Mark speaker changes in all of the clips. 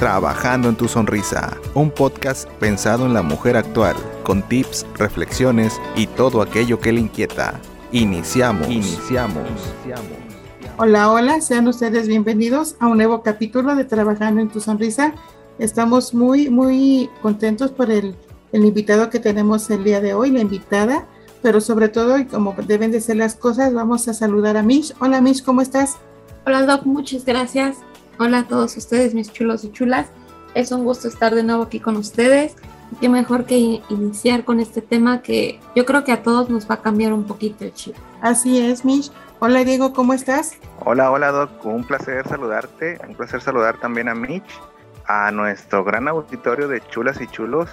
Speaker 1: Trabajando en tu sonrisa, un podcast pensado en la mujer actual, con tips, reflexiones y todo aquello que le inquieta. Iniciamos. Iniciamos.
Speaker 2: Hola, hola, sean ustedes bienvenidos a un nuevo capítulo de Trabajando en tu sonrisa. Estamos muy, muy contentos por el, el invitado que tenemos el día de hoy, la invitada, pero sobre todo, y como deben de ser las cosas, vamos a saludar a Mish. Hola Mish, ¿cómo estás?
Speaker 3: Hola Doc, muchas gracias. Hola a todos ustedes, mis chulos y chulas. Es un gusto estar de nuevo aquí con ustedes. Y qué mejor que iniciar con este tema que yo creo que a todos nos va a cambiar un poquito el chip.
Speaker 2: Así es, Mish. Hola Diego, ¿cómo estás?
Speaker 4: Hola, hola Doc, un placer saludarte, un placer saludar también a Mitch, a nuestro gran auditorio de chulas y chulos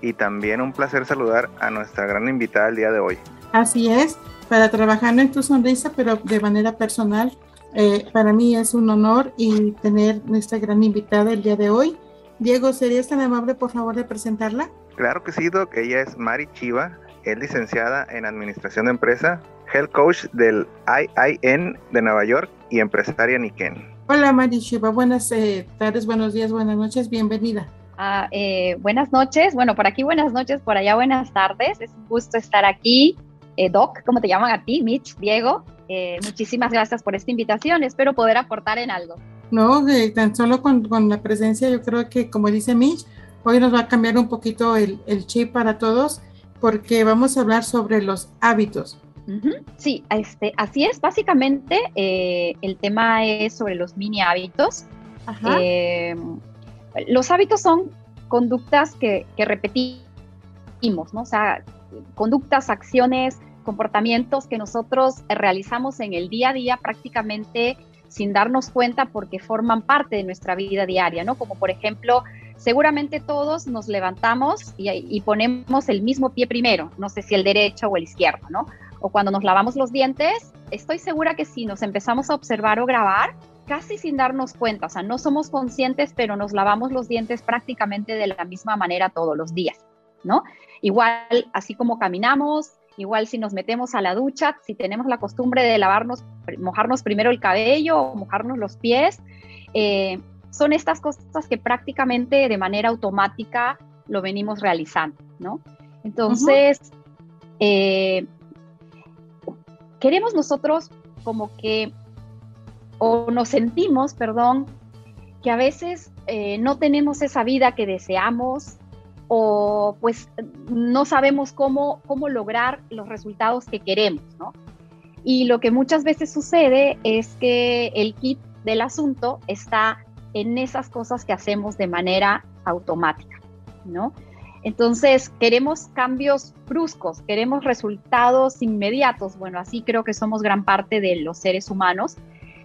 Speaker 4: y también un placer saludar a nuestra gran invitada el día de hoy.
Speaker 2: Así es, para trabajando en tu sonrisa, pero de manera personal, eh, para mí es un honor y tener nuestra gran invitada el día de hoy. Diego, ¿serías tan amable por favor de presentarla?
Speaker 4: Claro que sí, Doc. Ella es Mari Chiva, es licenciada en Administración de Empresa, Health Coach del IIN de Nueva York y empresaria Niken.
Speaker 2: Hola Mari Chiva, buenas eh, tardes, buenos días, buenas noches, bienvenida.
Speaker 5: Ah, eh, buenas noches, bueno, por aquí buenas noches, por allá buenas tardes, es un gusto estar aquí. Doc, ¿cómo te llaman a ti? Mitch, Diego, eh, muchísimas gracias por esta invitación. Espero poder aportar en algo.
Speaker 2: No, tan solo con, con, la presencia, yo creo que, como dice Mitch, hoy nos va a cambiar un poquito el, el chip para todos, porque vamos a hablar sobre los hábitos.
Speaker 5: Sí, este, así es. Básicamente, eh, el tema es sobre los mini hábitos. Eh, los hábitos son conductas que, que repetimos, ¿no? O sea, conductas, acciones, comportamientos que nosotros realizamos en el día a día prácticamente sin darnos cuenta porque forman parte de nuestra vida diaria, ¿no? Como por ejemplo, seguramente todos nos levantamos y, ponemos el mismo pie primero, no sé si el derecho o el izquierdo, ¿no? O cuando nos lavamos los dientes, estoy segura que si nos empezamos a observar o grabar, casi sin darnos cuenta, o sea, no somos conscientes, pero nos lavamos los dientes prácticamente de la misma manera todos los días, ¿no? Igual, así como caminamos, Igual si nos metemos a la ducha, si tenemos la costumbre de lavarnos, mojarnos primero el cabello o mojarnos los pies, eh, son estas cosas que prácticamente de manera automática lo venimos realizando, ¿no? Entonces, eh, queremos nosotros como que, o nos sentimos, perdón, que a veces eh, no tenemos esa vida que deseamos, o pues no sabemos cómo, cómo lograr los resultados que queremos, ¿no? Y lo que muchas veces sucede es que el kit del asunto está en esas cosas que hacemos de manera automática, ¿no? Entonces, queremos cambios bruscos, queremos resultados inmediatos. Bueno, así creo que somos gran parte de los seres humanos.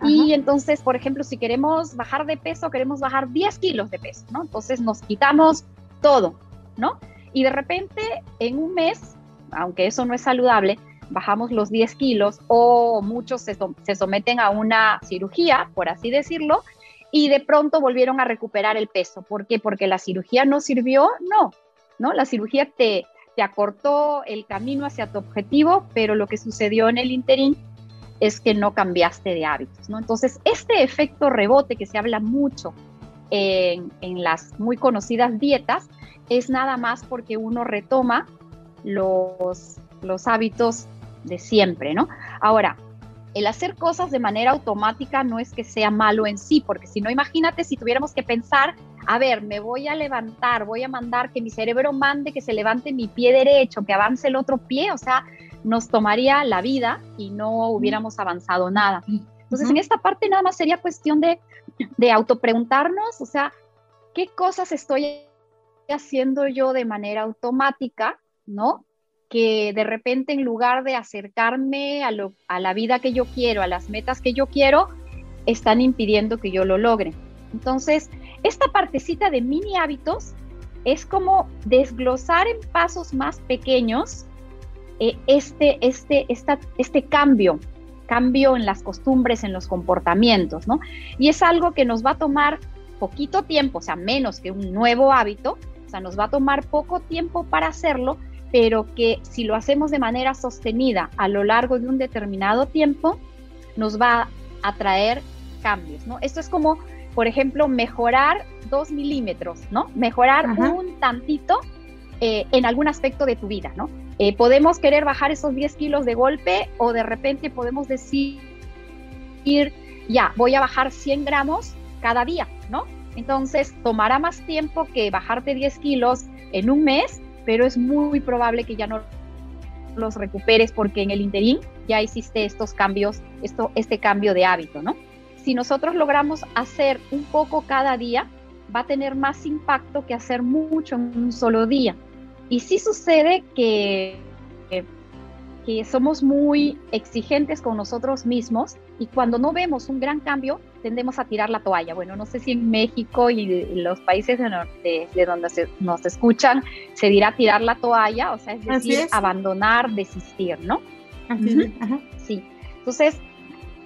Speaker 5: Y entonces, por ejemplo, si queremos bajar de peso, queremos bajar 10 kilos de peso, ¿no? Entonces nos quitamos todo, ¿no? Y de repente en un mes, aunque eso no es saludable, bajamos los 10 kilos o muchos se, someten a una cirugía, por así decirlo, y de pronto volvieron a recuperar el peso. ¿Por qué? Porque la cirugía no sirvió, no, ¿no? La cirugía te, acortó el camino hacia tu objetivo, pero lo que sucedió en el interín es que no cambiaste de hábitos, ¿no? Entonces, este efecto rebote que se habla mucho en las muy conocidas dietas, es nada más porque uno retoma los, los hábitos de siempre, ¿no? Ahora, el hacer cosas de manera automática no es que sea malo en sí, porque si no, imagínate si tuviéramos que pensar, a ver, me voy a levantar, voy a mandar que mi cerebro mande que se levante mi pie derecho, que avance el otro pie, o sea, nos tomaría la vida y no hubiéramos avanzado nada. Entonces, en esta parte nada más sería cuestión de, de autopreguntarnos, o sea, ¿qué cosas estoy haciendo yo de manera automática, ¿no? Que de repente en lugar de acercarme a, lo, a la vida que yo quiero, a las metas que yo quiero, están impidiendo que yo lo logre. Entonces, esta partecita de mini hábitos es como desglosar en pasos más pequeños eh, este, este, este cambio, cambio en las costumbres, en los comportamientos, ¿no? Y es algo que nos va a tomar poquito tiempo, o sea, menos que un nuevo hábito, nos va a tomar poco tiempo para hacerlo, pero que si lo hacemos de manera sostenida a lo largo de un determinado tiempo, nos va a traer cambios, ¿no? Esto es como por ejemplo, mejorar dos milímetros, ¿no? Mejorar un tantito eh, en algún aspecto de tu vida, ¿no? Eh, podemos querer bajar esos 10 kilos de golpe o de repente podemos decir, ya, voy a bajar 100 gramos cada día, ¿no? Entonces, tomará más tiempo que bajarte 10 kilos en un mes, pero es muy probable que ya no los recuperes porque en el interín ya hiciste estos cambios, esto, este cambio de hábito, ¿no? Si nosotros logramos hacer un poco cada día, va a tener más impacto que hacer mucho en un solo día. Y sí sucede que, que, somos muy exigentes con nosotros mismos y cuando no vemos un gran cambio, tendemos a tirar la toalla. Bueno, no sé si en México y los países de, de, donde nos escuchan se dirá tirar la toalla, o sea, es decir, abandonar, desistir, ¿no? Sí. Entonces,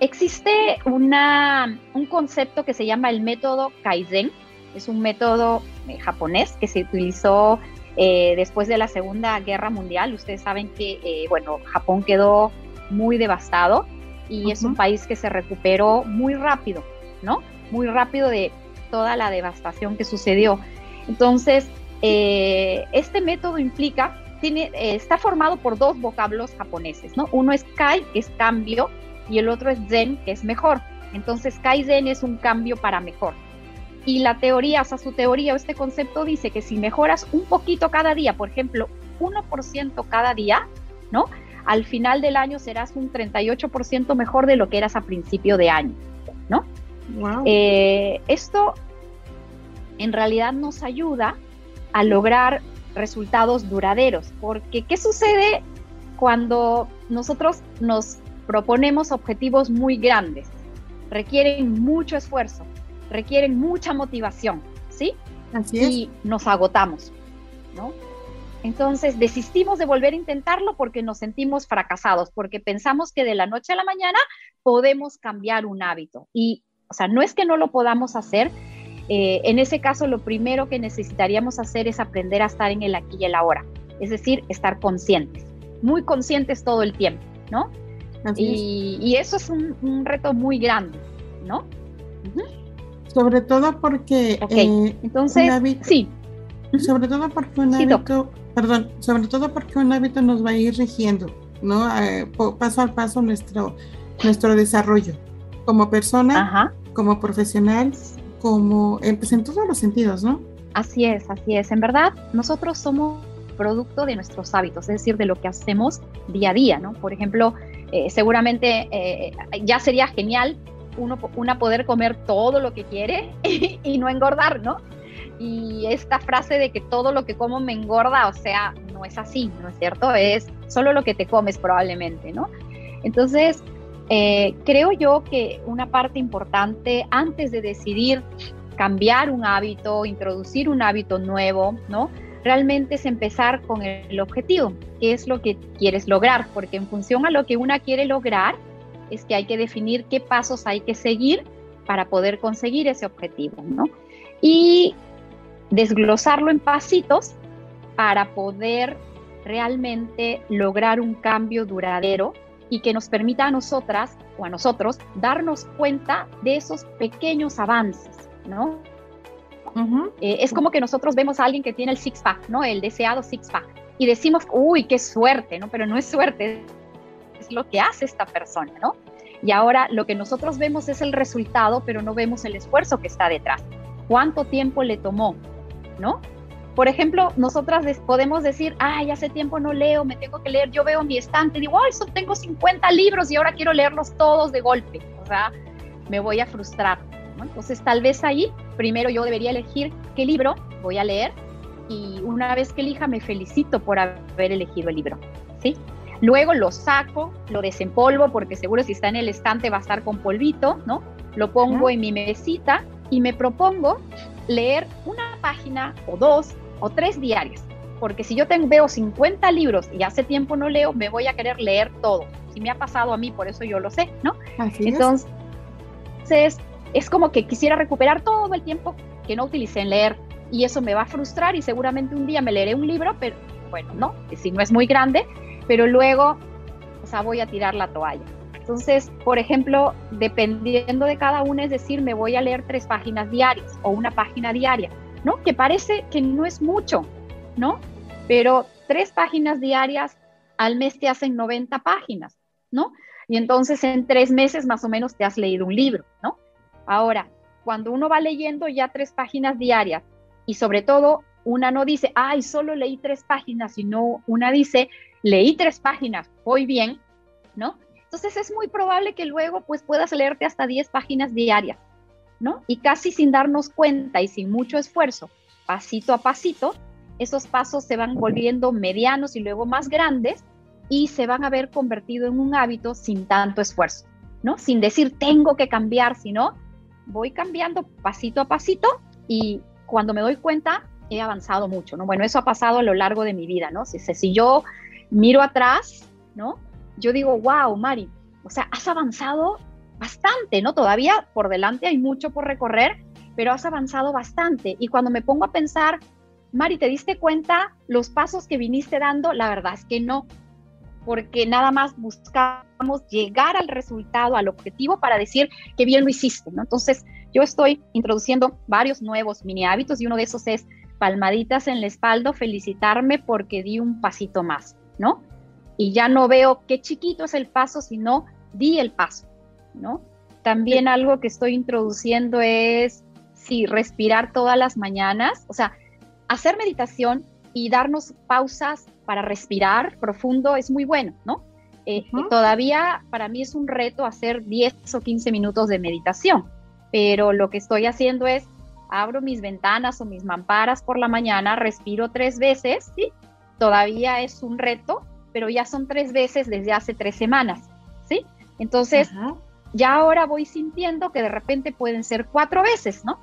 Speaker 5: existe una, un concepto que se llama el método Kaizen. Es un método eh, japonés que se utilizó eh, después de la Segunda Guerra Mundial. Ustedes saben que, eh, bueno, Japón quedó muy devastado y es un país que se recuperó muy rápido, ¿no? Muy rápido de toda la devastación que sucedió. Entonces, eh, este método implica, tiene, está formado por dos vocablos japoneses, ¿no? Uno es kai, que es cambio, y el otro es zen, que es mejor. Entonces, kai-zen es un cambio para mejor. Y la teoría, o sea, su teoría o este concepto dice que si mejoras un poquito cada día, por ejemplo, 1% cada día, ¿no? Al final del año serás un 38% mejor de lo que eras a principio de año, ¿no? Eh, esto en realidad nos ayuda a lograr resultados duraderos, porque ¿qué sucede cuando nosotros nos proponemos objetivos muy grandes? Requieren mucho esfuerzo, requieren mucha motivación, ¿sí?
Speaker 2: Así es.
Speaker 5: Y nos agotamos, ¿no? Entonces desistimos de volver a intentarlo porque nos sentimos fracasados, porque pensamos que de la noche a la mañana podemos cambiar un hábito. Y, o sea, no es que no lo podamos hacer. Eh, en ese caso, lo primero que necesitaríamos hacer es aprender a estar en el aquí y el ahora, es decir, estar conscientes, muy conscientes todo el tiempo, ¿no? Y, eso es un, reto muy grande, ¿no?
Speaker 2: Sobre todo porque...
Speaker 5: Eh, entonces, sí.
Speaker 2: Sobre todo porque un hábito, perdón, sobre todo porque un hábito nos va a ir rigiendo, ¿no? Eh, paso a paso nuestro, nuestro desarrollo como persona, como profesional, como pues, en todos los sentidos, ¿no?
Speaker 5: Así es, así es. En verdad, nosotros somos producto de nuestros hábitos, es decir, de lo que hacemos día a día, ¿no? Por ejemplo, eh, seguramente ya sería genial uno, una poder comer todo lo que quiere y, no engordar, ¿no? Y esta frase de que todo lo que como me engorda, o sea, no es así, ¿no es cierto? Es solo lo que te comes probablemente, ¿no? Entonces, eh, creo yo que una parte importante antes de decidir cambiar un hábito, introducir un hábito nuevo, ¿no? Realmente es empezar con el objetivo, qué es lo que quieres lograr, porque en función a lo que una quiere lograr, es que hay que definir qué pasos hay que seguir para poder conseguir ese objetivo, ¿no? Y desglosarlo en pasitos para poder realmente lograr un cambio duradero y que nos permita a nosotras o a nosotros darnos cuenta de esos pequeños avances, ¿no? Eh, es como que nosotros vemos a alguien que tiene el six-pack, ¿no? El deseado six-pack. Y decimos, uy, qué suerte, ¿no? Pero no es suerte, es lo que hace esta persona, ¿no? Y ahora lo que nosotros vemos es el resultado, pero no vemos el esfuerzo que está detrás. ¿Cuánto tiempo le tomó? ¿No? Por ejemplo, nosotras podemos decir, ay, hace tiempo no leo, me tengo que leer, yo veo mi estante y digo, ay, son, tengo 50 libros y ahora quiero leerlos todos de golpe. O sea, me voy a frustrar. Entonces, tal vez ahí, primero yo debería elegir qué libro voy a leer y una vez que elija, me felicito por haber elegido el libro. ¿Sí? Luego lo saco, lo desempolvo porque seguro si está en el estante va a estar con polvito, ¿no? Lo pongo en mi mesita y me propongo leer una página o dos o tres diarias. Porque si yo tengo, veo 50 libros y hace tiempo no leo, me voy a querer leer todo. Si me ha pasado a mí, por eso yo lo sé, ¿no? Entonces, es como que quisiera recuperar todo el tiempo que no utilicé en leer y eso me va a frustrar y seguramente un día me leeré un libro, pero bueno, no, si no es muy grande, pero luego, o sea, voy a tirar la toalla, Entonces, por ejemplo, dependiendo de cada uno, es decir, me voy a leer tres páginas diarias o una página diaria, ¿no? Que parece que no es mucho, ¿no? Pero tres páginas diarias al mes te hacen 90 páginas, ¿no? Y entonces en tres meses más o menos te has leído un libro, ¿no? Ahora, cuando uno va leyendo ya tres páginas diarias y sobre todo una no dice, ay, solo leí tres páginas, sino una dice, leí tres páginas, voy bien, ¿no? Entonces es muy probable que luego pues puedas leerte hasta 10 páginas diarias, ¿no? Y casi sin darnos cuenta y sin mucho esfuerzo, pasito a pasito, esos pasos se van volviendo medianos y luego más grandes y se van a ver convertido en un hábito sin tanto esfuerzo, ¿no? Sin decir tengo que cambiar, sino voy cambiando pasito a pasito y cuando me doy cuenta he avanzado mucho, ¿no? Bueno, eso ha pasado a lo largo de mi vida, ¿no? Si, si yo miro atrás, ¿no? Yo digo, wow, Mari, o sea, has avanzado bastante, ¿no? Todavía por delante hay mucho por recorrer, pero has avanzado bastante. Y cuando me pongo a pensar, Mari, ¿te diste cuenta los pasos que viniste dando? La verdad es que no, porque nada más buscamos llegar al resultado, al objetivo para decir que bien lo hiciste, ¿no? Entonces, yo estoy introduciendo varios nuevos mini hábitos y uno de esos es palmaditas en la espalda, felicitarme porque di un pasito más, ¿no? Y ya no veo qué chiquito es el paso, sino di el paso, ¿no? También algo que estoy introduciendo es, sí, respirar todas las mañanas, o sea, hacer meditación y darnos pausas para respirar profundo es muy bueno, ¿no? Eh, todavía para mí es un reto hacer 10 o 15 minutos de meditación, pero lo que estoy haciendo es abro mis ventanas o mis mamparas por la mañana, respiro tres veces, ¿sí? Todavía es un reto, pero ya son tres veces desde hace tres semanas, ¿sí? Entonces, ya ahora voy sintiendo que de repente pueden ser cuatro veces, ¿no?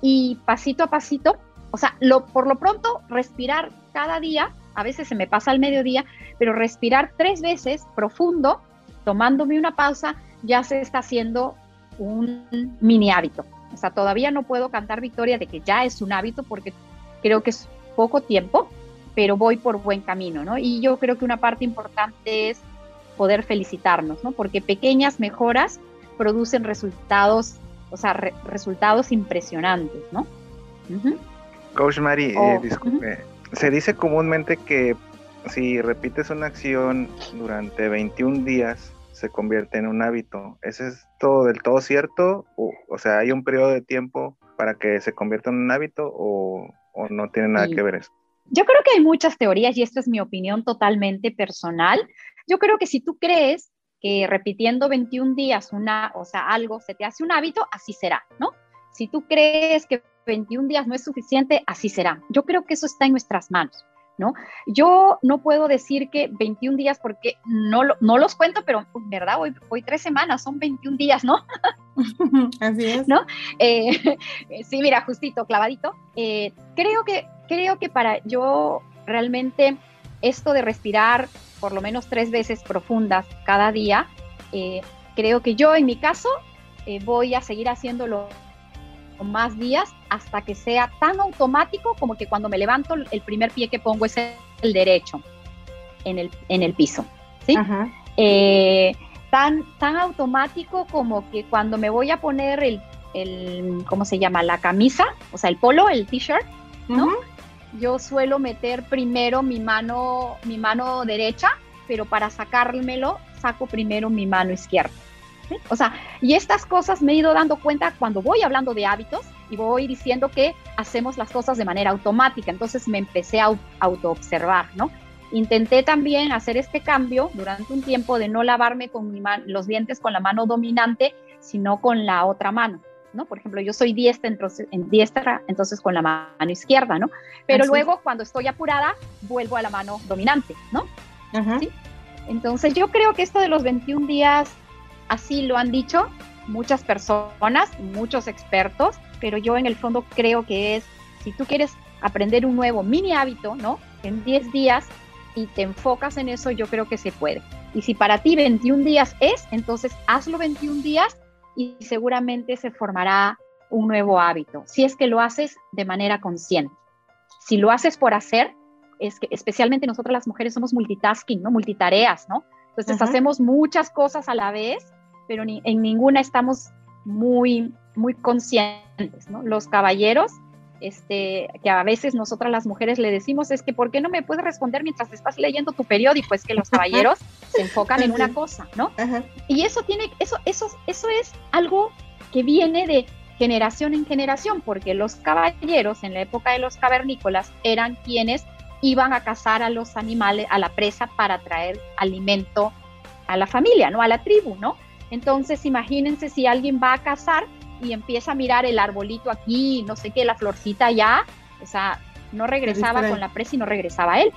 Speaker 5: Y pasito a pasito, o sea, lo, por lo pronto, respirar cada día a veces se me pasa al mediodía, pero respirar tres veces profundo, tomándome una pausa, ya se está haciendo un mini hábito. O sea, todavía no puedo cantar victoria de que ya es un hábito porque creo que es poco tiempo, pero voy por buen camino, ¿no? Y yo creo que una parte importante es poder felicitarnos, ¿no? Porque pequeñas mejoras producen resultados, o sea, resultados impresionantes, ¿no?
Speaker 4: Coach Mari, eh, oh, disculpe, se dice comúnmente que si repites una acción durante 21 días, se convierte en un hábito. ¿Es esto del todo cierto? O, sea, ¿hay un periodo de tiempo para que se convierta en un hábito o, no tiene nada que ver eso?
Speaker 5: Yo creo que hay muchas teorías y esta es mi opinión totalmente personal. Yo creo que si tú crees que repitiendo 21 días una, o sea, algo se te hace un hábito, así será, ¿no? Si tú crees que 21 días no es suficiente, así será. Yo creo que eso está en nuestras manos. ¿No? Yo no puedo decir que 21 días porque no, no los cuento, pero verdad, hoy, hoy tres semanas, son 21 días, ¿no?
Speaker 2: Así es.
Speaker 5: ¿No? Eh, sí, mira, justito, clavadito. Eh, creo, que, creo que para yo realmente esto de respirar por lo menos tres veces profundas cada día, eh, creo que yo en mi caso voy a seguir haciéndolo más días hasta que sea tan automático como que cuando me levanto el primer pie que pongo es el derecho en el, en el piso. ¿sí? Eh, tan, tan automático como que cuando me voy a poner el, el ¿cómo se llama? La camisa, o sea, el polo, el t-shirt, ¿no? Yo suelo meter primero mi mano, mi mano derecha, pero para sacármelo saco primero mi mano izquierda. O sea, y estas cosas me he ido dando cuenta cuando voy hablando de hábitos y voy diciendo que hacemos las cosas de manera automática. Entonces me empecé a auto-observar, ¿no? Intenté también hacer este cambio durante un tiempo de no lavarme con los dientes con la mano dominante, sino con la otra mano. ¿no? Por ejemplo, yo soy diestra, entonces, en diestra, entonces con la mano izquierda, ¿no? Pero luego cuando estoy apurada, vuelvo a la mano dominante, ¿no? ¿Sí? Entonces yo creo que esto de los 21 días Así lo han dicho muchas personas, muchos expertos, pero yo en el fondo creo que es, si tú quieres aprender un nuevo mini hábito, ¿no? En 10 días y te enfocas en eso, yo creo que se puede. Y si para ti 21 días es, entonces hazlo 21 días y seguramente se formará un nuevo hábito, si es que lo haces de manera consciente. Si lo haces por hacer, es que especialmente nosotros las mujeres somos multitasking, ¿no? Multitareas, ¿no? Entonces hacemos muchas cosas a la vez, pero ni, en ninguna estamos muy, muy conscientes, ¿no? Los caballeros, este, que a veces nosotras las mujeres le decimos es que ¿por qué no me puedes responder mientras estás leyendo tu periódico? Es que los caballeros se enfocan en una cosa, ¿no? Y eso tiene, eso, eso, eso es algo que viene de generación en generación, porque los caballeros en la época de los cavernícolas eran quienes iban a cazar a los animales, a la presa para traer alimento a la familia, ¿no? A la tribu, ¿no? Entonces, imagínense si alguien va a cazar y empieza a mirar el arbolito aquí, no sé qué, la florcita allá, o sea, no regresaba con la presa y no regresaba él.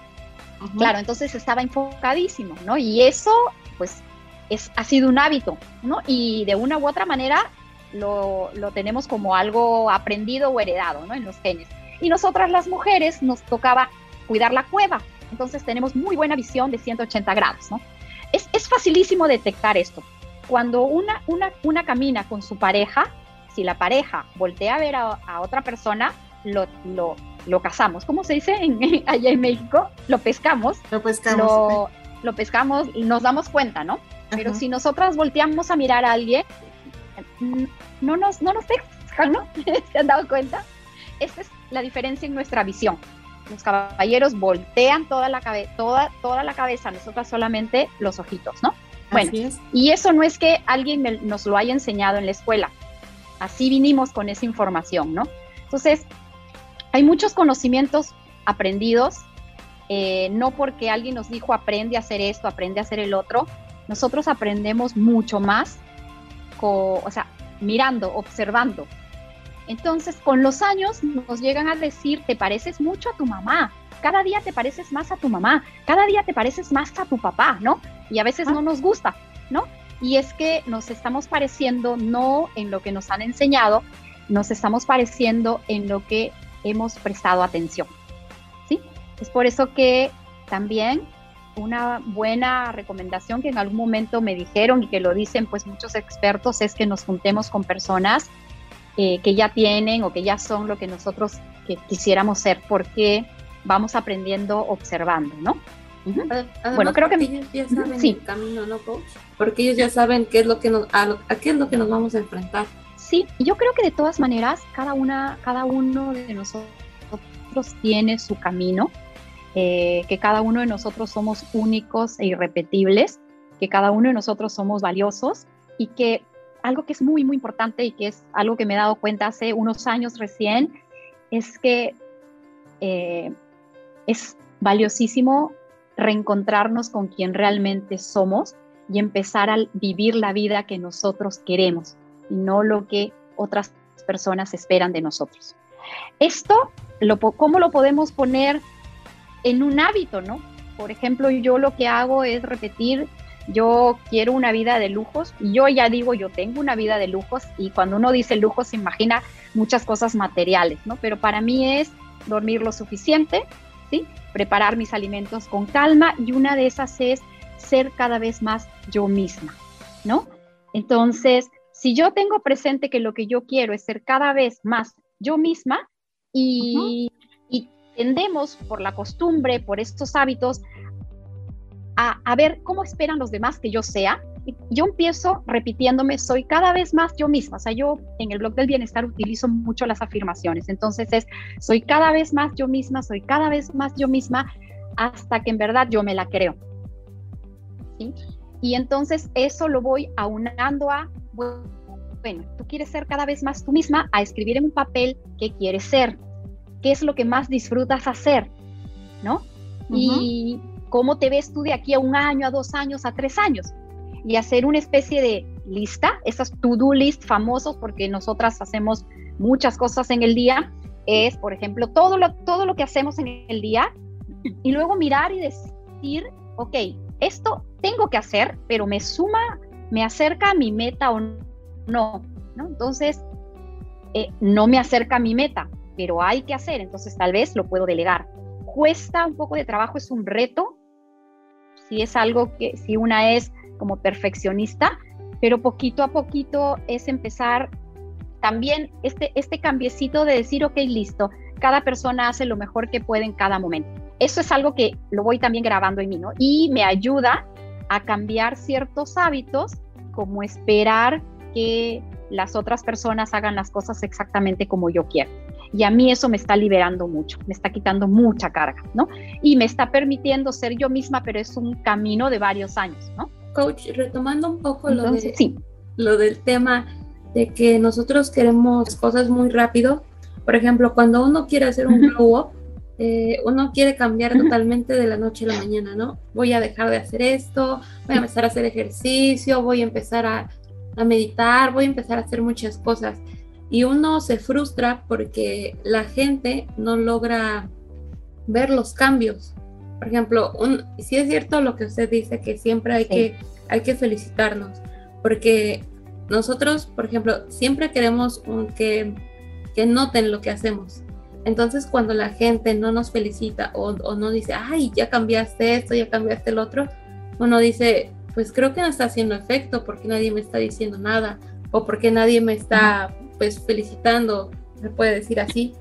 Speaker 5: Claro, entonces estaba enfocadísimo, ¿no? Y eso, pues, es, ha sido un hábito, ¿no? Y de una u otra manera lo, lo tenemos como algo aprendido o heredado, ¿no? En los genes. Y nosotras las mujeres nos tocaba cuidar la cueva, entonces tenemos muy buena visión de 180 grados, ¿no? Es, es facilísimo detectar esto. Cuando una, una, una camina con su pareja, si la pareja voltea a ver a, otra persona, lo, lo, lo, cazamos. ¿Cómo se dice en, allá en México? Lo pescamos.
Speaker 2: Lo pescamos.
Speaker 5: Lo, pescamos y nos damos cuenta, ¿no? Pero si nosotras volteamos a mirar a alguien, no nos, no nos pescan, ¿no? ¿Se han dado cuenta? Esta es la diferencia en nuestra visión. Los caballeros voltean toda la, toda, toda la cabeza, nosotras solamente los ojitos, ¿no? Bueno, y eso no es que alguien nos lo haya enseñado en la escuela. Así vinimos con esa información, ¿no? Entonces, hay muchos conocimientos aprendidos, eh, no porque alguien nos dijo aprende a hacer esto, aprende a hacer el otro, nosotros aprendemos mucho más, o sea, mirando, observando. Entonces, con los años nos llegan a decir, te pareces mucho a tu mamá, cada día te pareces más a tu mamá, cada día te pareces más a tu papá, ¿no? Y a veces no nos gusta, ¿no? Y es que nos estamos pareciendo no en lo que nos han enseñado, nos estamos pareciendo en lo que hemos prestado atención. ¿sí? Es por eso que también una buena recomendación que en algún momento me dijeron y que lo dicen pues muchos expertos es que nos juntemos con personas eh, que ya tienen o que ya son lo que nosotros que quisiéramos ser porque vamos aprendiendo observando, ¿no?
Speaker 3: bueno, creo que ellos ya saben sí. el camino, ¿no, coach? Porque ellos ya saben qué es lo que nos, a, qué es lo que nos vamos a enfrentar.
Speaker 5: Sí, yo creo que de todas maneras cada una, cada uno de nosotros tiene su camino, eh, que cada uno de nosotros somos únicos e irrepetibles, que cada uno de nosotros somos valiosos y que algo que es muy, muy importante y que es algo que me he dado cuenta hace unos años recién, es que eh, es valiosísimo reencontrarnos con quien realmente somos y empezar a vivir la vida que nosotros queremos y no lo que otras personas esperan de nosotros. Esto, lo, ¿cómo lo podemos poner en un hábito, no? Por ejemplo, yo lo que hago es repetir, yo quiero una vida de lujos, y yo ya digo, yo tengo una vida de lujos, y cuando uno dice lujos se imagina muchas cosas materiales, ¿no? Pero para mí es dormir lo suficiente, ¿sí? preparar mis alimentos con calma y una de esas es ser cada vez más yo misma, ¿no? Entonces, si yo tengo presente que lo que yo quiero es ser cada vez más yo misma y, tendemos por la costumbre, por estos hábitos, a, a, ver cómo esperan los demás que yo sea, yo empiezo repitiéndome, soy cada vez más yo misma. O sea, yo en el blog del bienestar utilizo mucho las afirmaciones. Entonces es, soy cada vez más yo misma, soy cada vez más yo misma, hasta que en verdad yo me la creo. ¿Sí? Y entonces eso lo voy aunando a, bueno, tú quieres ser cada vez más tú misma, a escribir en un papel qué quieres ser, qué es lo que más disfrutas hacer, ¿no? Y cómo te ves tú de aquí a un año, a dos años, a tres años y hacer una especie de lista, esas to-do list famosos, porque nosotras hacemos muchas cosas en el día, es, por ejemplo, todo lo, todo lo que hacemos en el día y luego mirar y decir, ok, esto tengo que hacer, pero me suma, me acerca a mi meta o no, ¿no? Entonces, eh, no me acerca a mi meta, pero hay que hacer, entonces tal vez lo puedo delegar. Cuesta un poco de trabajo, es un reto, si es algo que, si una es como perfeccionista, pero poquito a poquito es empezar también este, este cambiecito de decir, ok, listo, cada persona hace lo mejor que puede en cada momento. Eso es algo que lo voy también grabando en mí, ¿no? Y me ayuda a cambiar ciertos hábitos como esperar que las otras personas hagan las cosas exactamente como yo quiero. Y a mí eso me está liberando mucho, me está quitando mucha carga, ¿no? Y me está permitiendo ser yo misma, pero es un camino de varios años, ¿no?
Speaker 3: Coach, retomando un poco lo, de, lo del tema de que nosotros queremos cosas muy rápido. Por ejemplo, cuando uno quiere hacer un glow up, eh, uno quiere cambiar totalmente de la noche a la mañana, ¿no? Voy a dejar de hacer esto, voy a empezar a hacer ejercicio, voy a empezar a, a meditar, voy a empezar a hacer muchas cosas. Y uno se frustra porque la gente no logra ver los cambios. Por ejemplo, un, si es cierto lo que usted dice, que siempre hay, que, hay que felicitarnos, porque nosotros, por ejemplo, siempre queremos que, que noten lo que hacemos. Entonces, cuando la gente no nos felicita o, o, no dice, ay, ya cambiaste esto, ya cambiaste el otro, uno dice, pues creo que no está haciendo efecto porque nadie me está diciendo nada o porque nadie me está pues felicitando, se puede decir así.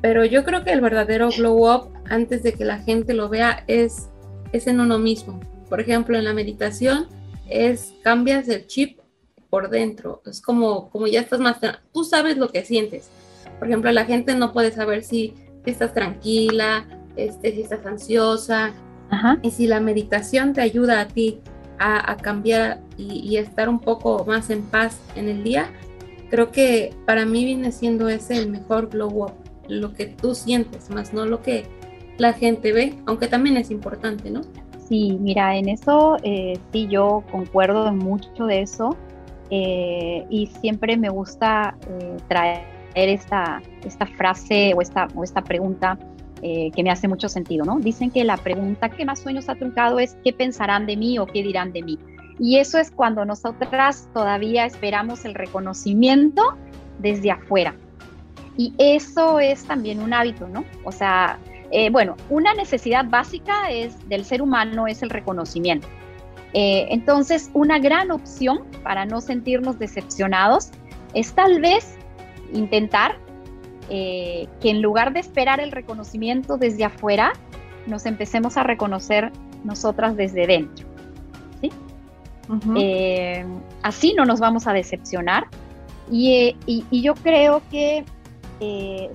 Speaker 3: Pero yo creo que el verdadero glow up antes de que la gente lo vea es, es en uno mismo. Por ejemplo, en la meditación es cambias el chip por dentro. Es como, como ya estás más... Tú sabes lo que sientes. Por ejemplo, la gente no puede saber si, estás tranquila, este, si estás ansiosa. Y si la meditación te ayuda a ti a, cambiar y, estar un poco más en paz en el día, creo que para mí viene siendo ese el mejor glow up, lo que tú sientes, más no lo que la gente ve, aunque también es importante, ¿no?
Speaker 5: Sí, mira, en eso eh, sí yo concuerdo mucho de eso eh, y siempre me gusta eh, traer esta, esta frase o esta, o esta pregunta eh, que me hace mucho sentido, ¿no? Dicen que la pregunta que más sueños ha truncado es ¿qué pensarán de mí o qué dirán de mí? Y eso es cuando nosotras todavía esperamos el reconocimiento desde afuera. Y eso es también un hábito, ¿no? O sea, eh, bueno, una necesidad básica es, del ser humano es el reconocimiento. Eh, entonces, una gran opción para no sentirnos decepcionados es tal vez intentar eh, que en lugar de esperar el reconocimiento desde afuera, nos empecemos a reconocer nosotras desde dentro. Eh, así no nos vamos a decepcionar. Y, y, yo creo que eh,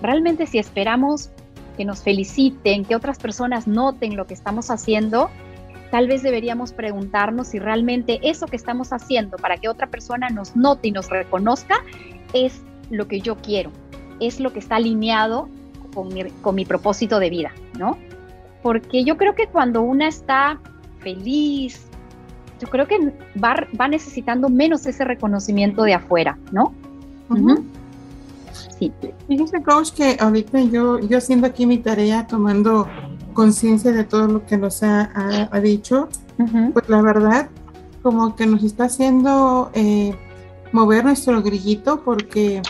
Speaker 5: realmente si esperamos que nos feliciten, que otras personas noten lo que estamos haciendo, tal vez deberíamos preguntarnos si realmente eso que estamos haciendo para que otra persona nos note y nos reconozca es lo que yo quiero, es lo que está alineado con mi, propósito de vida, ¿no? Porque yo creo que cuando una está feliz, yo creo que va, va necesitando menos ese reconocimiento de afuera, ¿no?
Speaker 2: Sí. Fíjese, coach, que ahorita yo, yo haciendo aquí mi tarea, tomando conciencia de todo lo que nos ha, dicho, pues la verdad, como que nos está haciendo eh, mover nuestro grillito, porque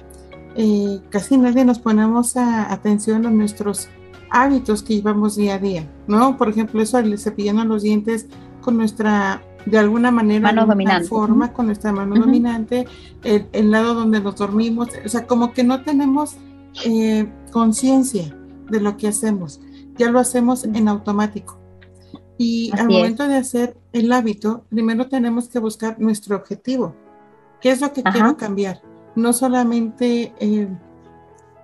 Speaker 2: eh, casi nadie nos ponemos a, atención a nuestros hábitos que llevamos día a día, ¿no? Por ejemplo, eso al cepillando los dientes con nuestra, de alguna manera,
Speaker 5: mano dominante.
Speaker 2: forma, con nuestra mano dominante, el, lado donde nos dormimos, o sea, como que no tenemos eh, conciencia de lo que hacemos, ya lo hacemos en automático. Y al momento de hacer el hábito, primero tenemos que buscar nuestro objetivo. ¿Qué es lo que quiero cambiar? no solamente eh,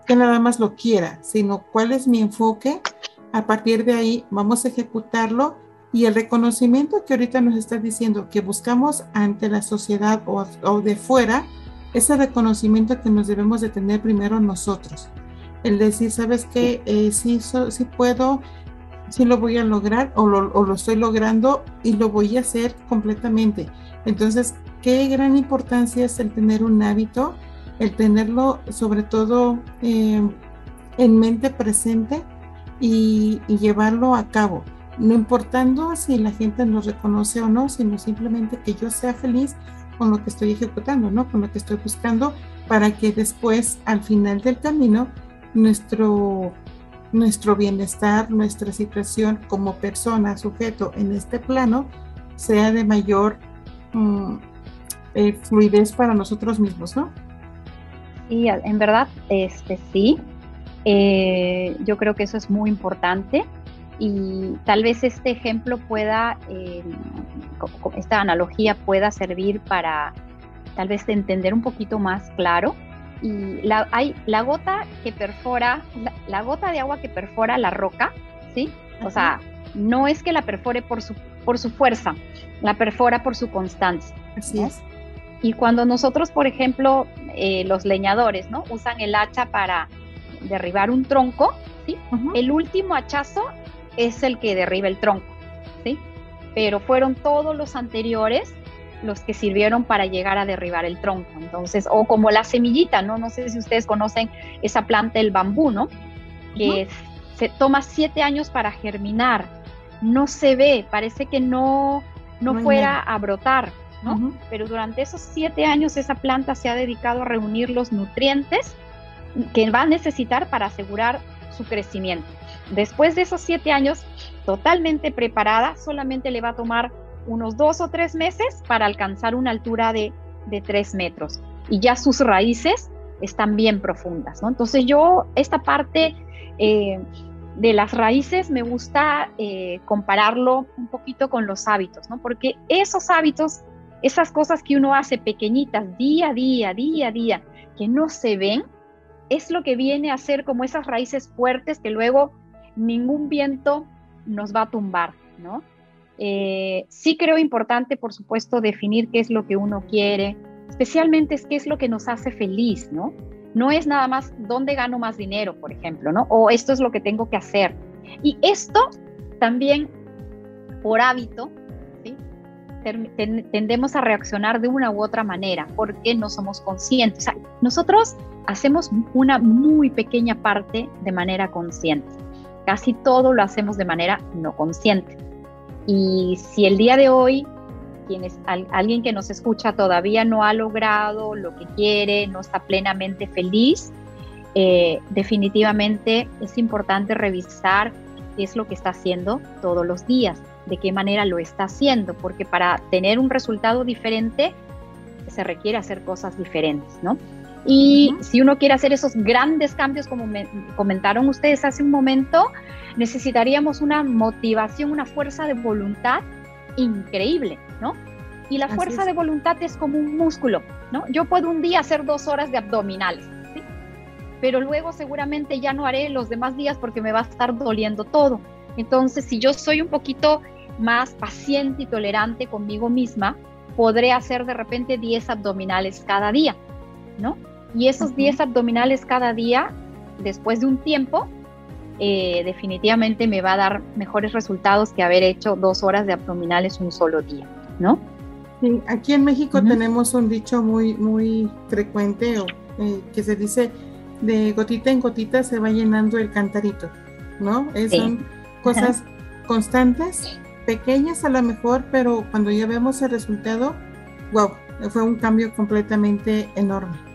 Speaker 2: que nada más lo quiera, sino cuál es mi enfoque. A partir de ahí vamos a ejecutarlo y el reconocimiento que ahorita nos está diciendo que buscamos ante la sociedad o, de fuera, ese reconocimiento que nos debemos de tener primero nosotros. El decir, ¿sabes qué? Eh, sí, sí puedo, sí lo voy a lograr o lo, o lo estoy logrando y lo voy a hacer completamente. Entonces, qué gran importancia es el tener un hábito, el tenerlo sobre todo eh, en mente presente y, llevarlo a cabo, no importando si la gente nos reconoce o no, sino simplemente que yo sea feliz con lo que estoy ejecutando, ¿no? Con lo que estoy buscando para que después, al final del camino, nuestro, nuestro bienestar, nuestra situación como persona, sujeto en este plano, sea de mayor mm, eh, fluidez para nosotros mismos, ¿no?
Speaker 5: Sí, en verdad, este sí. Eh, yo creo que eso es muy importante. Y tal vez este ejemplo pueda, eh, esta analogía pueda servir para tal vez entender un poquito más claro. Y la, hay la gota que perfora, la, gota de agua que perfora la roca, ¿sí? O sea, no es que la perfore por su, por su fuerza, la perfora por su constancia.
Speaker 2: Así es.
Speaker 5: Y cuando nosotros, por ejemplo, eh, los leñadores, ¿no? Usan el hacha para derribar un tronco, ¿sí? El último hachazo es el que derriba el tronco, ¿sí? Pero fueron todos los anteriores los que sirvieron para llegar a derribar el tronco. Entonces, o como la semillita, ¿no? No sé si ustedes conocen esa planta, el bambú, ¿no? Que se toma siete años para germinar. No se ve, parece que no, no, fuera a brotar, ¿no? Pero durante esos siete años esa planta se ha dedicado a reunir los nutrientes que va a necesitar para asegurar su crecimiento. Después de esos siete años, totalmente preparada, solamente le va a tomar unos dos o tres meses para alcanzar una altura de, de tres metros. Y ya sus raíces están bien profundas, ¿no? Entonces yo esta parte eh, de las raíces me gusta eh, compararlo un poquito con los hábitos, ¿no? Porque esos hábitos, esas cosas que uno hace pequeñitas día a día, día a día, que no se ven, es lo que viene a ser como esas raíces fuertes que luego ningún viento nos va a tumbar, ¿no? Eh, sí creo importante, por supuesto, definir qué es lo que uno quiere, especialmente es qué es lo que nos hace feliz, ¿no? No es nada más dónde gano más dinero, por ejemplo, ¿no? O esto es lo que tengo que hacer. Y esto también, por hábito, tendemos a reaccionar de una u otra manera porque no somos conscientes. nosotros hacemos una muy pequeña parte de manera consciente. Casi todo lo hacemos de manera no consciente. Y si el día de hoy alguien que nos escucha todavía no ha logrado lo que quiere, no está plenamente feliz, eh, definitivamente es importante revisar qué es lo que está haciendo todos los días, de qué manera lo está haciendo, porque para tener un resultado diferente se requiere hacer cosas diferentes, ¿no? Y si uno quiere hacer esos grandes cambios, como me comentaron ustedes hace un momento, necesitaríamos una motivación, una fuerza de voluntad increíble, ¿no? Y la fuerza de voluntad es como un músculo, ¿no? Yo puedo un día hacer dos horas de abdominales, ¿sí? Pero luego seguramente ya no haré los demás días porque me va a estar doliendo todo. Entonces, si yo soy un poquito más paciente y tolerante conmigo misma, podré hacer de repente 10 abdominales cada día, ¿no? Y esos 10 abdominales cada día, después de un tiempo, eh, definitivamente me va a dar mejores resultados que haber hecho dos horas de abdominales un solo día, ¿no?
Speaker 2: aquí en México tenemos un dicho muy, muy frecuente eh, que se dice de gotita en gotita se va llenando el cantarito, ¿no? Son cosas constantes, pequeñas a lo mejor, pero cuando ya vemos el resultado, wow, fue un cambio completamente enorme.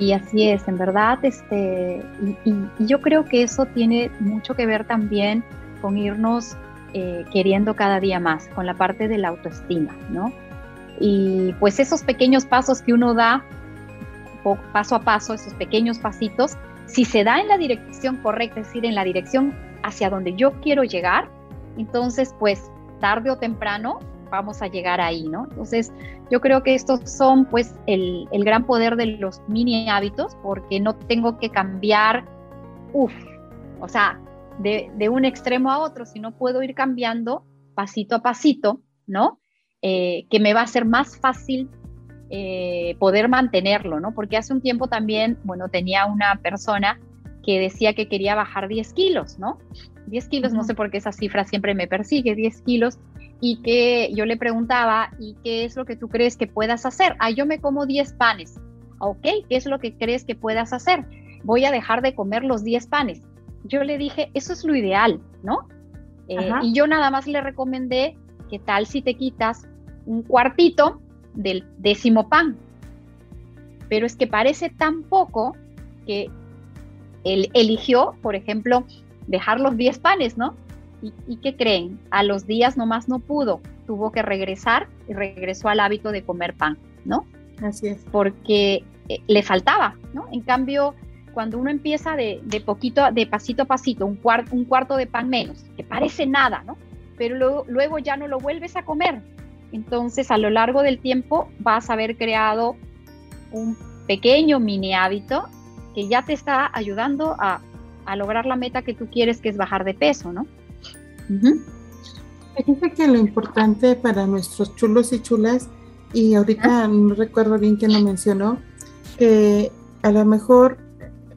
Speaker 5: Y así es, en verdad, este, y, yo creo que eso tiene mucho que ver también con irnos eh, queriendo cada día más, con la parte de la autoestima, ¿no? Y pues esos pequeños pasos que uno da paso a paso, esos pequeños pasitos, si se da en la dirección correcta, es decir, en la dirección hacia donde yo quiero llegar, entonces pues tarde o temprano vamos a llegar ahí, ¿no? Entonces, yo creo que estos son pues el, gran poder de los mini hábitos, porque no tengo que cambiar, uff, o sea, de, un extremo a otro, sino puedo ir cambiando pasito a pasito, ¿no? Eh, que me va a ser más fácil eh, poder mantenerlo, ¿no? Porque hace un tiempo también, bueno, tenía una persona que decía que quería bajar 10 kilos, ¿no? 10 kilos, no sé por qué esa cifra siempre me persigue, 10 kilos, y que yo le preguntaba, ¿y qué es lo que tú crees que puedas hacer? Ah, yo me como 10 panes. Ok, ¿qué es lo que crees que puedas hacer? Voy a dejar de comer los 10 panes. Yo le dije, eso es lo ideal, ¿no? Eh, y yo nada más le recomendé, ¿qué tal si te quitas un cuartito del décimo pan? Pero es que parece tan poco que él eligió, por ejemplo, dejar los 10 panes, ¿no? ¿Y, qué creen? A los días nomás no pudo, tuvo que regresar y regresó al hábito de comer pan, ¿no?
Speaker 2: Así es.
Speaker 5: Porque eh, le faltaba, ¿no? En cambio, cuando uno empieza de, poquito, de pasito a pasito, un, un cuarto de pan menos, que parece nada, ¿no? Pero luego, luego ya no lo vuelves a comer. Entonces, a lo largo del tiempo vas a haber creado un pequeño mini hábito que ya te está ayudando a, lograr la meta que tú quieres, que es bajar de peso, ¿no?
Speaker 2: Fíjate que lo importante para nuestros chulos y chulas, y ahorita no recuerdo bien quién lo mencionó, que a lo mejor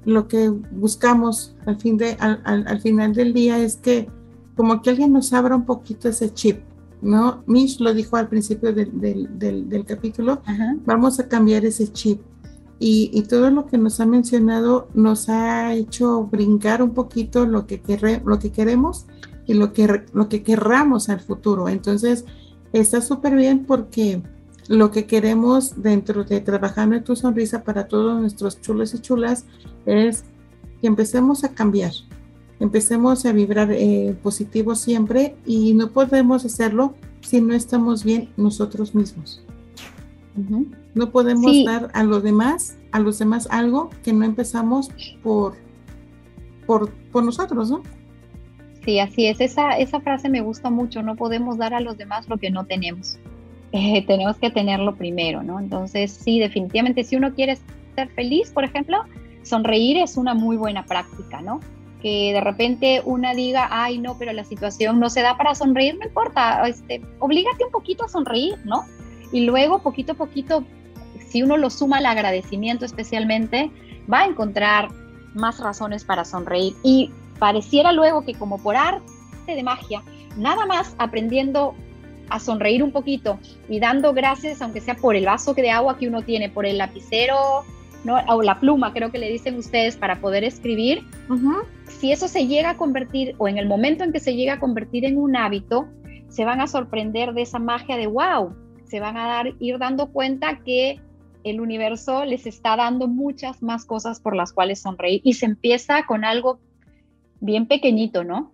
Speaker 2: lo que buscamos al, fin de, al, final del día es que como que alguien nos abra un poquito ese chip, ¿no? Mish lo dijo al principio del, capítulo, vamos a cambiar ese chip. Y, todo lo que nos ha mencionado nos ha hecho brincar un poquito lo que, lo que queremos y lo que, lo que querramos al futuro. Entonces, está súper bien porque lo que queremos dentro de Trabajando en tu Sonrisa para todos nuestros chulos y chulas es que empecemos a cambiar, empecemos a vibrar eh, positivo siempre y no podemos hacerlo si no estamos bien nosotros mismos. No podemos dar a los demás, a los demás algo que no empezamos por, por, por nosotros, ¿no?
Speaker 5: Sí, así es. Esa, esa frase me gusta mucho. No podemos dar a los demás lo que no tenemos. Eh, tenemos que tenerlo primero, ¿no? Entonces, sí, definitivamente, si uno quiere ser feliz, por ejemplo, sonreír es una muy buena práctica, ¿no? Que de repente una diga, ay, no, pero la situación no se da para sonreír, no importa, este, oblígate un poquito a sonreír, ¿no? Y luego, poquito a poquito, si uno lo suma al agradecimiento especialmente, va a encontrar más razones para sonreír. Y pareciera luego que como por arte de magia, nada más aprendiendo a sonreír un poquito y dando gracias, aunque sea por el vaso de agua que uno tiene, por el lapicero, ¿no? o la pluma, creo que le dicen ustedes, para poder escribir, si eso se llega a convertir, o en el momento en que se llega a convertir en un hábito, se van a sorprender de esa magia de wow, se van a dar, ir dando cuenta que el universo les está dando muchas más cosas por las cuales sonreír y se empieza con algo bien pequeñito, ¿no?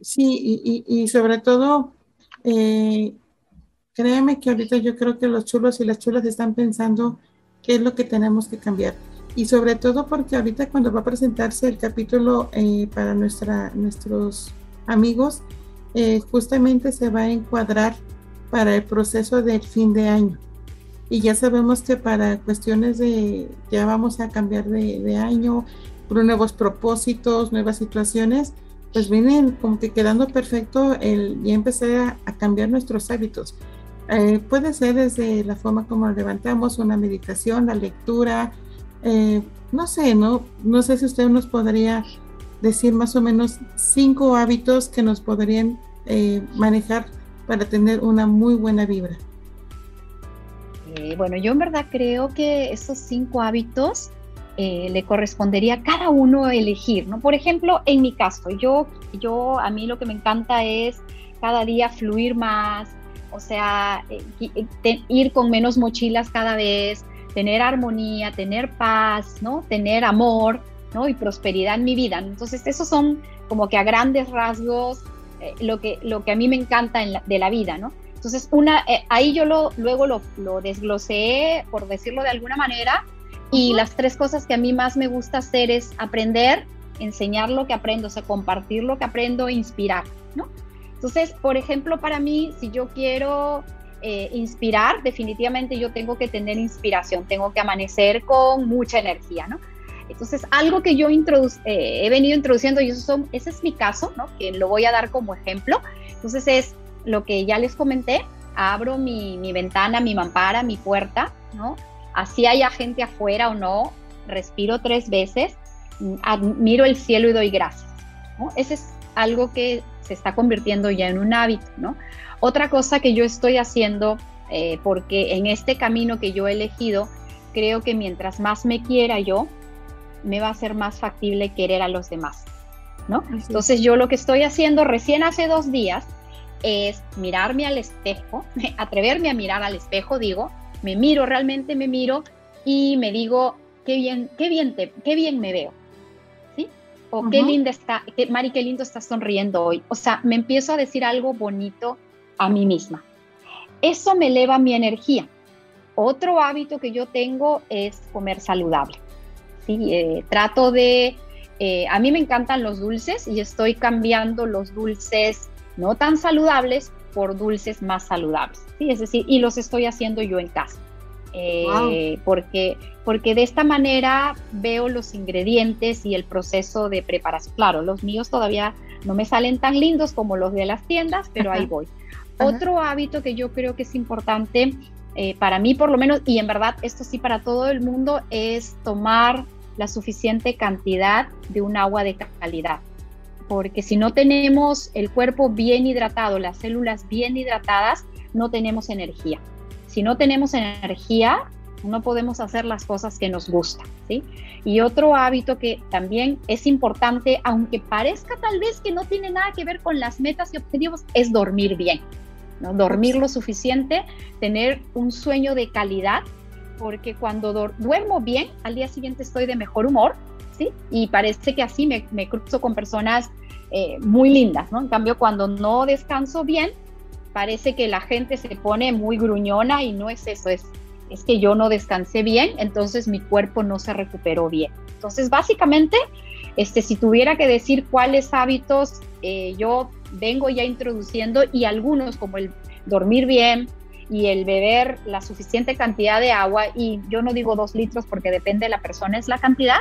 Speaker 2: Sí, y, sobre todo, eh, créeme que ahorita yo creo que los chulos y las chulas están pensando qué es lo que tenemos que cambiar. Y sobre todo porque ahorita cuando va a presentarse el capítulo eh, para nuestra, nuestros amigos, eh, justamente se va a encuadrar para el proceso del fin de año. Y ya sabemos que para cuestiones de, ya vamos a cambiar de, de año, nuevos propósitos, nuevas situaciones, pues vienen como que quedando perfecto el ya empezar a, cambiar nuestros hábitos. Eh, puede ser desde la forma como levantamos, una meditación, la lectura, eh, no sé, ¿no? No sé si usted nos podría decir más o menos cinco hábitos que nos podrían eh, manejar para tener una muy buena vibra.
Speaker 5: bueno, yo en verdad creo que esos cinco hábitos eh, le correspondería a cada uno elegir, ¿no? Por ejemplo, en mi caso, yo, yo, a mí lo que me encanta es cada día fluir más, o sea, eh, eh, ir con menos mochilas cada vez, tener armonía, tener paz, ¿no? Tener amor, ¿no? Y prosperidad en mi vida. Entonces, esos son como que a grandes rasgos lo, que, lo que a mí me encanta de la vida, ¿no? Entonces, una, ahí yo lo, luego lo, lo desglosé, por decirlo de alguna manera, y las tres cosas que a mí más me gusta hacer es aprender, enseñar lo que aprendo, o sea, compartir lo que aprendo e inspirar, ¿no? Entonces, por ejemplo, para mí, si yo quiero eh, inspirar, definitivamente yo tengo que tener inspiración, tengo que amanecer con mucha energía, ¿no? Entonces, algo que yo eh, he venido introduciendo, y eso son, ese es mi caso, ¿no? Que lo voy a dar como ejemplo. Entonces, es lo que ya les comenté, abro mi, mi ventana, mi mampara, mi puerta, ¿no? Así haya gente afuera o no, respiro tres veces, admiro el cielo y doy gracias. ¿no? Ese es algo que se está convirtiendo ya en un hábito. ¿no? Otra cosa que yo estoy haciendo, eh, porque en este camino que yo he elegido, creo que mientras más me quiera yo, me va a ser más factible querer a los demás. ¿no? Entonces yo lo que estoy haciendo recién hace dos días es mirarme al espejo, atreverme a mirar al espejo, digo, me miro, realmente me miro y me digo, qué bien, qué bien, te, qué bien me veo. ¿Sí? O qué linda está, qué, Mari, qué lindo estás sonriendo hoy. O sea, me empiezo a decir algo bonito a mí misma. Eso me eleva mi energía. Otro hábito que yo tengo es comer saludable. ¿sí? Eh, trato de, eh, a mí me encantan los dulces y estoy cambiando los dulces no tan saludables por dulces más saludables, ¿sí? Es decir, y los estoy haciendo yo en casa. Eh, porque, porque de esta manera veo los ingredientes y el proceso de preparación. Claro, los míos todavía no me salen tan lindos como los de las tiendas, pero ahí voy. Otro hábito que yo creo que es importante eh, para mí por lo menos, y en verdad esto sí para todo el mundo, es tomar la suficiente cantidad de un agua de calidad. Porque si no tenemos el cuerpo bien hidratado, las células bien hidratadas, no tenemos energía. Si no tenemos energía, no podemos hacer las cosas que nos gustan, ¿sí? Y otro hábito que también es importante, aunque parezca tal vez que no tiene nada que ver con las metas y objetivos, es dormir bien, ¿no? Dormir lo suficiente, tener un sueño de calidad, porque cuando duermo bien, al día siguiente estoy de mejor humor, ¿sí? Y parece que así me, me cruzo con personas eh, muy lindas, ¿no? En cambio, cuando no descanso bien, parece que la gente se pone muy gruñona y no es eso, es, es que yo no descansé bien, entonces mi cuerpo no se recuperó bien. Entonces, básicamente, este, si tuviera que decir cuáles hábitos eh, yo vengo ya introduciendo y algunos como el dormir bien y el beber la suficiente cantidad de agua, y yo no digo dos litros porque depende de la persona, es la cantidad,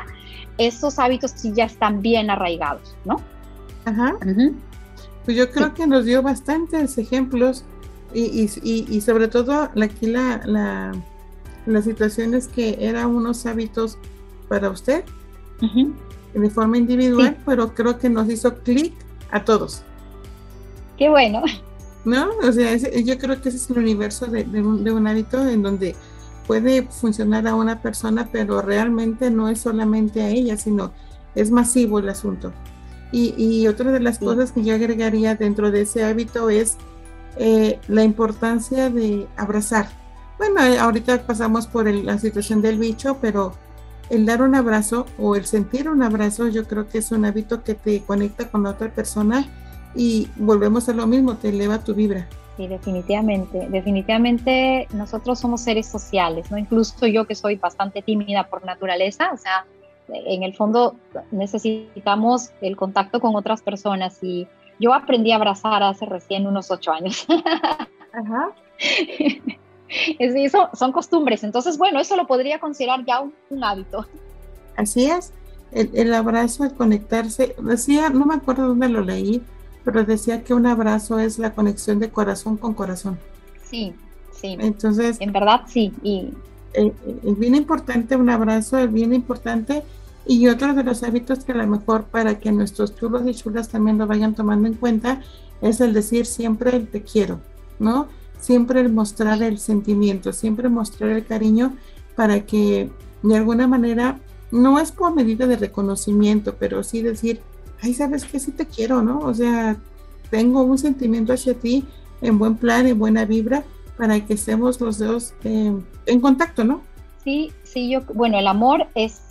Speaker 5: esos hábitos sí ya están bien arraigados, ¿no?
Speaker 2: Ajá. Pues yo creo que nos dio bastantes ejemplos y, sobre todo aquí la, la, la, situación es que eran unos hábitos para usted de forma individual, pero creo que nos hizo clic a todos.
Speaker 5: Qué bueno.
Speaker 2: ¿No? O sea, yo creo que ese es el universo de, un, de un hábito en donde puede funcionar a una persona, pero realmente no es solamente a ella, sino es masivo el asunto. Y, otra de las cosas que yo agregaría dentro de ese hábito es eh, la importancia de abrazar. Bueno, eh, ahorita pasamos por la situación del bicho, pero el dar un abrazo o el sentir un abrazo, yo creo que es un hábito que te conecta con otra persona y volvemos a lo mismo, te eleva tu vibra.
Speaker 5: Sí, definitivamente. Definitivamente nosotros somos seres sociales, ¿no? Incluso yo que soy bastante tímida por naturaleza, o sea, en el fondo necesitamos el contacto con otras personas y yo aprendí a abrazar hace recién unos ocho años. Ajá. Eso son costumbres, entonces bueno, eso lo podría considerar ya un, hábito.
Speaker 2: Así es, el, abrazo, el conectarse, decía, no me acuerdo dónde lo leí, pero decía que un abrazo es la conexión de corazón con corazón.
Speaker 5: Sí, sí.
Speaker 2: Entonces,
Speaker 5: en verdad sí. Y
Speaker 2: es bien importante un abrazo, es bien importante y otro de los hábitos que a lo mejor para que nuestros chulos y chulas también lo vayan tomando en cuenta es el decir siempre el te quiero, ¿no? Siempre el mostrar el sentimiento, siempre mostrar el cariño para que de alguna manera, no es por medida de reconocimiento, pero sí decir, ay, sabes que sí te quiero, ¿no? O sea, tengo un sentimiento hacia ti en buen plan, en buena vibra, para que estemos los dos eh, en contacto, ¿no?
Speaker 5: Sí, sí, yo, bueno, el amor es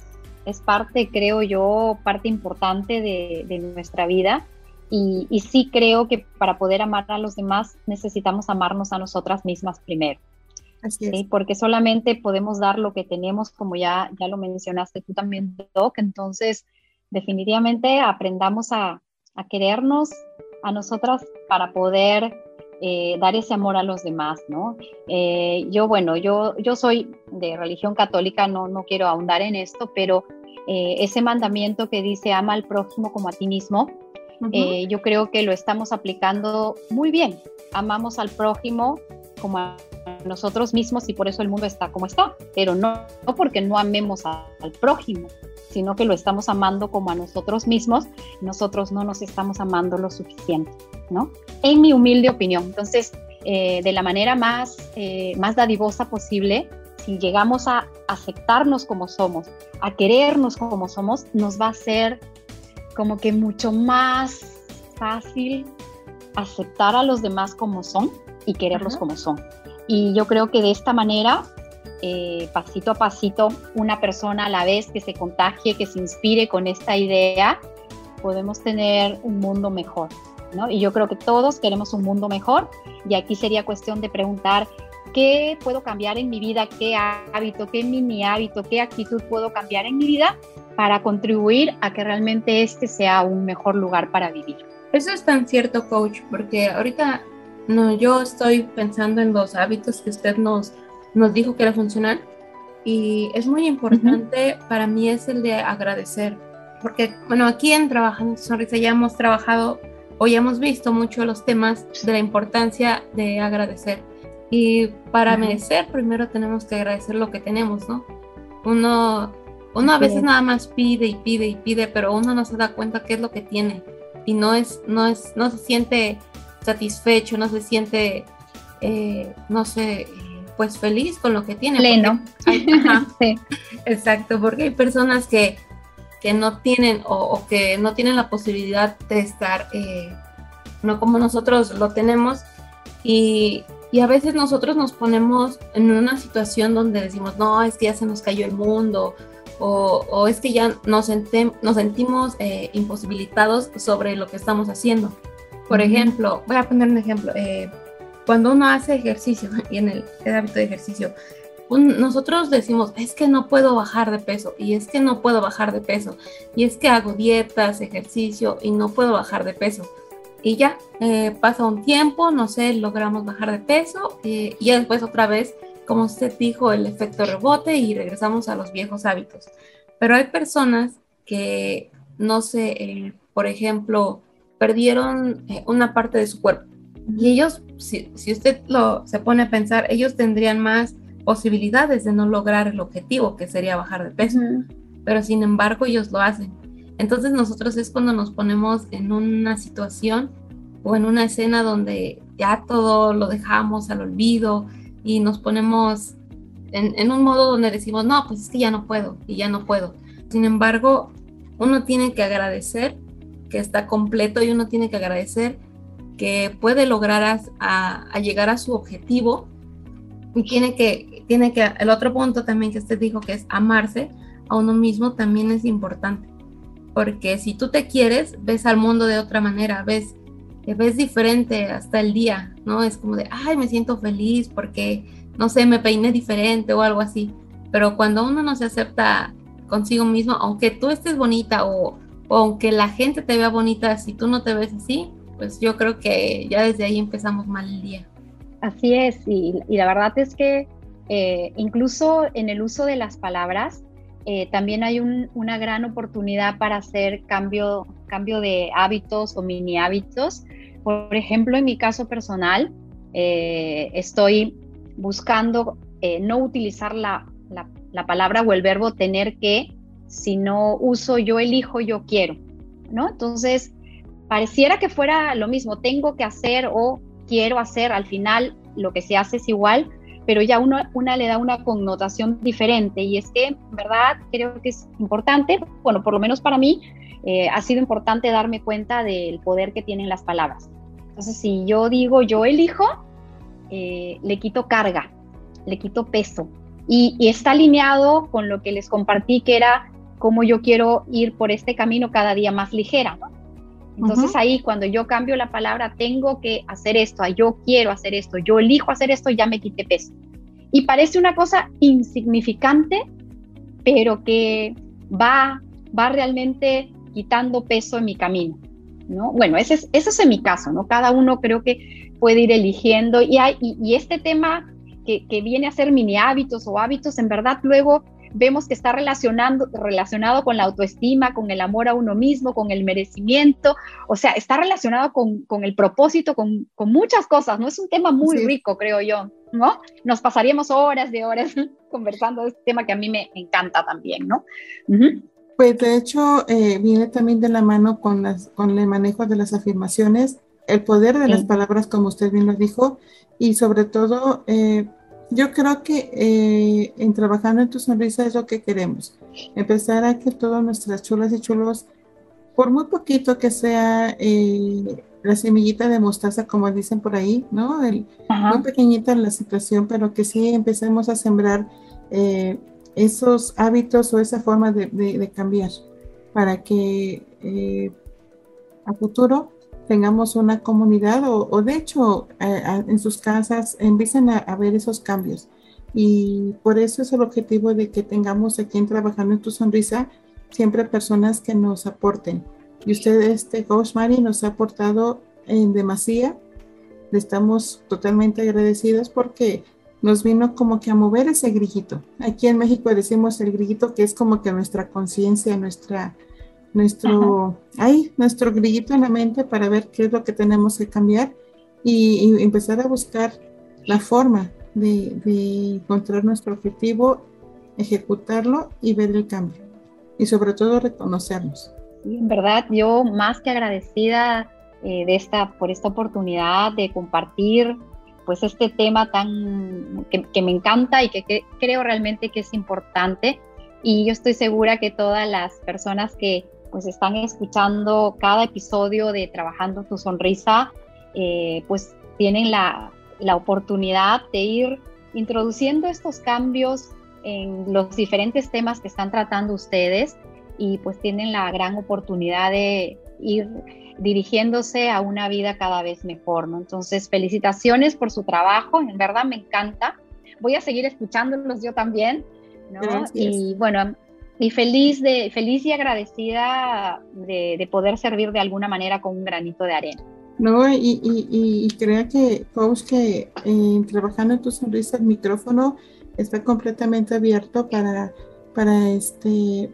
Speaker 5: es parte, creo yo, parte importante de, nuestra vida. Y, sí creo que para poder amar a los demás necesitamos amarnos a nosotras mismas primero. Así Porque solamente podemos dar lo que tenemos, como ya, ya lo mencionaste tú también, Doc. Entonces, definitivamente aprendamos a, querernos a nosotras para poder eh, dar ese amor a los demás, ¿no? Eh, yo, bueno, yo, yo soy de religión católica, no, no quiero ahondar en esto, pero eh, ese mandamiento que dice ama al prójimo como a ti mismo, eh, yo creo que lo estamos aplicando muy bien. Amamos al prójimo como a nosotros mismos y por eso el mundo está como está, pero no, no porque no amemos al prójimo, sino que lo estamos amando como a nosotros mismos, nosotros no nos estamos amando lo suficiente, ¿no? En mi humilde opinión. Entonces, eh, de la manera más, más dadivosa posible, si llegamos a aceptarnos como somos, a querernos como somos, nos va a ser como que mucho más fácil aceptar a los demás como son y quererlos como son. Y yo creo que de esta manera, eh, pasito a pasito, una persona a la vez que se contagie, que se inspire con esta idea, podemos tener un mundo mejor. ¿no? Y yo creo que todos queremos un mundo mejor y aquí sería cuestión de preguntar qué puedo cambiar en mi vida, qué hábito, qué mini hábito, qué actitud puedo cambiar en mi vida para contribuir a que realmente este sea un mejor lugar para vivir.
Speaker 3: Eso es tan cierto, coach, porque ahorita no, yo estoy pensando en los hábitos que usted nos, nos dijo que era funcional y es muy importante para mí es el de agradecer, porque bueno, aquí en Trabajando Sonrisa ya hemos trabajado o ya hemos visto mucho los temas de la importancia de agradecer. Y para merecer, primero tenemos que agradecer lo que tenemos, ¿no? Uno, uno a veces nada más pide y pide y pide, pero uno no se da cuenta qué es lo que tiene y no es, no es, no se siente satisfecho, no se siente, eh, no sé, pues feliz con lo que tiene.
Speaker 5: Pleno.
Speaker 3: sí. Exacto, porque hay personas que que no tienen o, que no tienen la posibilidad de estar eh, no como nosotros lo tenemos y, y, a veces nosotros nos ponemos en una situación donde decimos no es que ya se nos cayó el mundo o, o es que ya nos, nos sentimos eh, imposibilitados sobre lo que estamos haciendo por ejemplo voy a poner un ejemplo eh, cuando uno hace ejercicio y en el, el hábito de ejercicio nosotros decimos, es que no puedo bajar de peso, y es que no puedo bajar de peso, y es que hago dietas, ejercicio, y no puedo bajar de peso. Y ya, eh, pasa un tiempo, no sé, logramos bajar de peso, eh, y después otra vez, como usted dijo, el efecto rebote y regresamos a los viejos hábitos. Pero hay personas que, no sé, eh, por ejemplo, perdieron una parte de su cuerpo. Y ellos, si, si usted lo se pone a pensar, ellos tendrían más posibilidades de no lograr el objetivo, que sería bajar de peso. Pero sin embargo ellos lo hacen. Entonces nosotros es cuando nos ponemos en una situación o en una escena donde ya todo lo dejamos al olvido y nos ponemos en, un modo donde decimos, no, pues es que ya no puedo y ya no puedo. Sin embargo, uno tiene que agradecer que está completo y uno tiene que agradecer que puede lograr a, a llegar a su objetivo y tiene que, tiene que, el otro punto también que usted dijo que es amarse a uno mismo también es importante, porque si tú te quieres, ves al mundo de otra manera, ves, ves diferente hasta el día, ¿no? Es como de, ay, me siento feliz porque, no sé, me peiné diferente o algo así, pero cuando uno no se acepta consigo mismo, aunque tú estés bonita o, o aunque la gente te vea bonita, si tú no te ves así, pues yo creo que ya desde ahí empezamos mal el día.
Speaker 5: Así es, y, y la verdad es que eh, incluso en el uso de las palabras, eh, también hay una gran oportunidad para hacer cambio, de hábitos o mini hábitos. Por ejemplo, en mi caso personal, eh, estoy buscando no utilizar la, la, palabra o el verbo tener que, sino uso yo elijo, yo quiero, ¿no? Entonces, pareciera que fuera lo mismo, tengo que hacer o quiero hacer, al final lo que se hace es igual, pero ya uno, una le da una connotación diferente y es que, verdad, creo que es importante, bueno, por lo menos para mí, eh, ha sido importante darme cuenta del poder que tienen las palabras. Entonces, si yo digo yo elijo, eh, le quito carga, le quito peso y, y está alineado con lo que les compartí que era cómo yo quiero ir por este camino cada día más ligera, ¿no? Entonces ahí cuando yo cambio la palabra, tengo que hacer esto, yo quiero hacer esto, yo elijo hacer esto, ya me quité peso. Y parece una cosa insignificante, pero que va, va realmente quitando peso en mi camino. ¿no? Bueno, ese es, ese es en mi caso, ¿no? Cada uno creo que puede ir eligiendo y, hay, y, este tema que, que, viene a ser mini hábitos o hábitos, en verdad luego vemos que está relacionando, relacionado con la autoestima, con el amor a uno mismo, con el merecimiento, o sea, está relacionado con, con el propósito, con, con, muchas cosas, ¿no? Es un tema muy rico, creo yo, ¿no? Nos pasaríamos horas de horas conversando de este tema que a mí me encanta también, ¿no?
Speaker 2: Pues de hecho eh, viene también de la mano con, las, con el manejo de las afirmaciones, el poder de las palabras, como usted bien lo dijo, y sobre todo eh, yo creo que eh, en trabajando en tu sonrisa es lo que queremos. Empezar a que todas nuestras chulas y chulos, por muy poquito que sea eh, la semillita de mostaza, como dicen por ahí, ¿no? muy pequeñita la situación, pero que sí empecemos a sembrar eh, esos hábitos o esa forma de, de cambiar para que a futuro tengamos una comunidad o, de hecho en sus casas empiecen a, ver esos cambios. Y por eso es el objetivo de que tengamos aquí en Trabajando en tu Sonrisa siempre personas que nos aporten. Y usted, este Coach Mari, nos ha aportado en demasía. Le estamos totalmente agradecidos porque nos vino como que a mover ese grillito. Aquí en México decimos el grillito que es como que nuestra conciencia, nuestra, nuestro, ahí, nuestro grillito en la mente para ver qué es lo que tenemos que cambiar y, empezar a buscar la forma de, de, encontrar nuestro objetivo, ejecutarlo y ver el cambio. Y sobre todo reconocernos.
Speaker 5: Sí, en verdad, yo más que agradecida eh, de esta, por esta oportunidad de compartir pues este tema tan que, me encanta y que, creo realmente que es importante y yo estoy segura que todas las personas que pues están escuchando cada episodio de Trabajando tu Sonrisa eh, pues tienen la, la oportunidad de ir introduciendo estos cambios en los diferentes temas que están tratando ustedes y pues tienen la gran oportunidad de ir dirigiéndose a una vida cada vez mejor, ¿no? Entonces, felicitaciones por su trabajo, en verdad me encanta. Voy a seguir escuchándolos yo también, ¿no? Y bueno, y feliz, de, feliz y agradecida de, poder servir de alguna manera con un granito de arena.
Speaker 2: No, y, y, crea que, Coach, que eh, trabajando en tu sonrisa, el micrófono está completamente abierto para, para, este,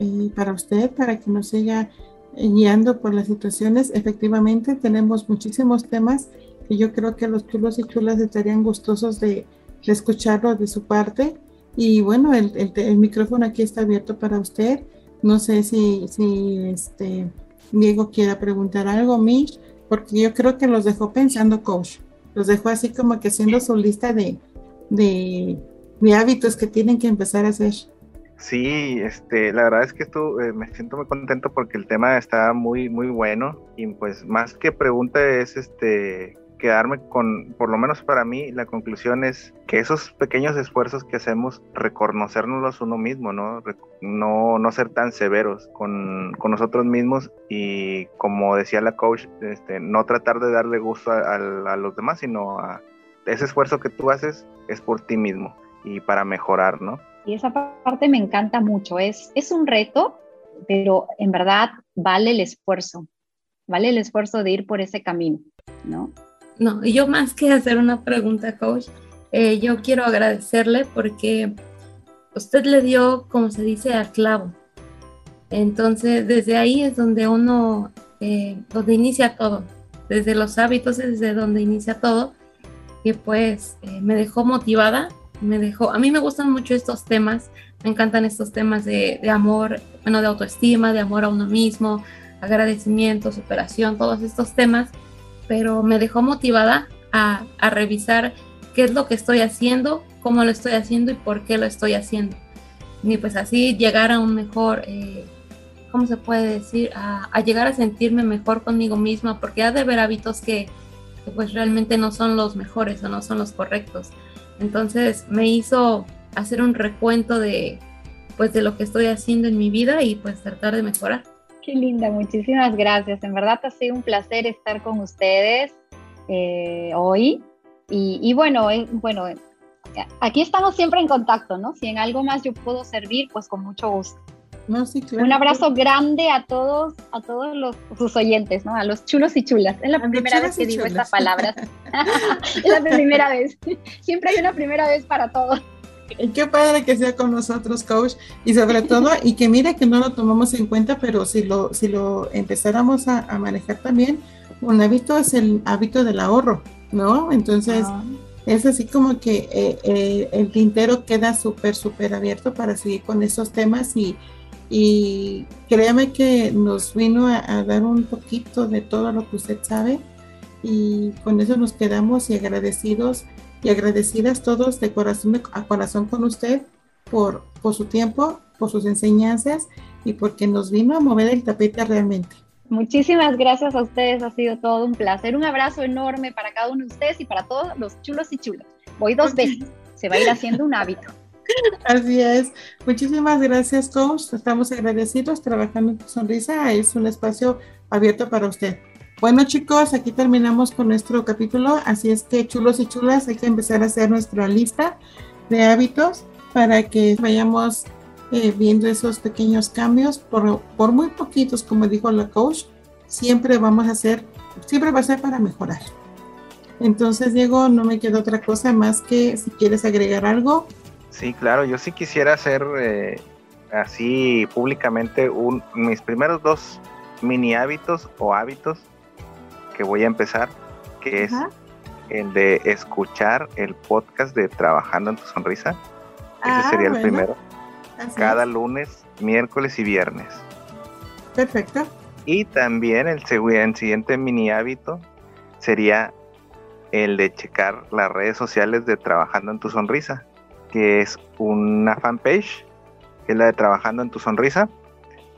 Speaker 2: eh, para usted, para que nos siga guiando por las situaciones. Efectivamente, tenemos muchísimos temas que yo creo que los chulos y chulas estarían gustosos de, de escucharlo de su parte. Y bueno, el, el, micrófono aquí está abierto para usted. No sé si, si este, Diego quiera preguntar algo, Mish, porque yo creo que los dejó pensando, coach. Los dejó así como que haciendo su lista de, de, de hábitos que tienen que empezar a hacer.
Speaker 4: Sí, este, la verdad es que esto eh, me siento muy contento porque el tema está muy, muy bueno y pues más que pregunta es este quedarme con, por lo menos para mí, la conclusión es que esos pequeños esfuerzos que hacemos, reconocernos uno mismo, ¿no? No, no ser tan severos con, con, nosotros mismos y como decía la coach, este, no tratar de darle gusto a, a los demás, sino a ese esfuerzo que tú haces es por ti mismo y para mejorar, ¿no?
Speaker 5: Y esa parte me encanta mucho. Es, es un reto, pero en verdad vale el esfuerzo. Vale el esfuerzo de ir por ese camino, ¿no?
Speaker 3: No, yo más que hacer una pregunta, coach, eh, yo quiero agradecerle porque usted le dio, como se dice, al clavo. Entonces, desde ahí es donde uno, eh, donde inicia todo. Desde los hábitos es desde donde inicia todo. Y pues eh, me dejó motivada me dejó, a mí me gustan mucho estos temas, me encantan estos temas de, amor, bueno, de autoestima, de amor a uno mismo, agradecimiento, superación, todos estos temas, pero me dejó motivada a, revisar qué es lo que estoy haciendo, cómo lo estoy haciendo y por qué lo estoy haciendo. Y pues así llegar a un mejor, eh, ¿cómo se puede decir? A, llegar a sentirme mejor conmigo misma, porque ha de haber hábitos que, que pues realmente no son los mejores o no son los correctos. Entonces me hizo hacer un recuento de pues de lo que estoy haciendo en mi vida y pues tratar de mejorar.
Speaker 5: Qué linda, muchísimas gracias. En verdad ha sido un placer estar con ustedes eh, hoy. Y, bueno, eh, bueno, aquí estamos siempre en contacto, ¿no? Si en algo más yo puedo servir, pues con mucho gusto. Un abrazo grande a todos, a todos los, sus oyentes, ¿no? A los chulos y chulas. Es la primera vez que digo estas palabras. es la primera vez. Siempre hay una primera vez para todos.
Speaker 2: Qué padre que sea con nosotros, coach, y sobre todo, y que mire que no lo tomamos en cuenta, pero si lo, si lo empezáramos a, manejar también, un hábito es el hábito del ahorro, ¿no? Entonces, ah. es así como que eh, eh, el tintero queda súper, súper abierto para seguir con esos temas y, y créame que nos vino a, dar un poquito de todo lo que usted sabe y con eso nos quedamos y agradecidos y agradecidas todos de corazón a corazón con usted por, por su tiempo, por sus enseñanzas y porque nos vino a mover el tapete realmente.
Speaker 5: Muchísimas gracias a ustedes, ha sido todo un placer. Un abrazo enorme para cada uno de ustedes y para todos los chulos y chulas. Voy dos veces, se va a ir haciendo un hábito.
Speaker 2: Así es. Muchísimas gracias, coach. Estamos agradecidos. Trabajando en tu sonrisa es un espacio abierto para usted. Bueno chicos, aquí terminamos con nuestro capítulo, así es que chulos y chulas, hay que empezar a hacer nuestra lista de hábitos para que vayamos eh, viendo esos pequeños cambios, por, muy poquitos, como dijo la coach, siempre vamos a hacer, siempre va a ser para mejorar. Entonces, Diego, no me queda otra cosa más que si quieres agregar algo.
Speaker 4: Sí, claro, yo sí quisiera hacer eh, así públicamente un, mis primeros dos mini hábitos o hábitos que voy a empezar, que es el de escuchar el podcast de Trabajando en tu Sonrisa. Ese
Speaker 2: Ah,
Speaker 4: sería el primero.
Speaker 2: Así
Speaker 4: Cada
Speaker 2: es.
Speaker 4: lunes, miércoles y viernes.
Speaker 2: Perfecto.
Speaker 4: Y también el, el siguiente mini hábito sería el de checar las redes sociales de Trabajando en tu Sonrisa, que es una fanpage, que es la de Trabajando en tu Sonrisa,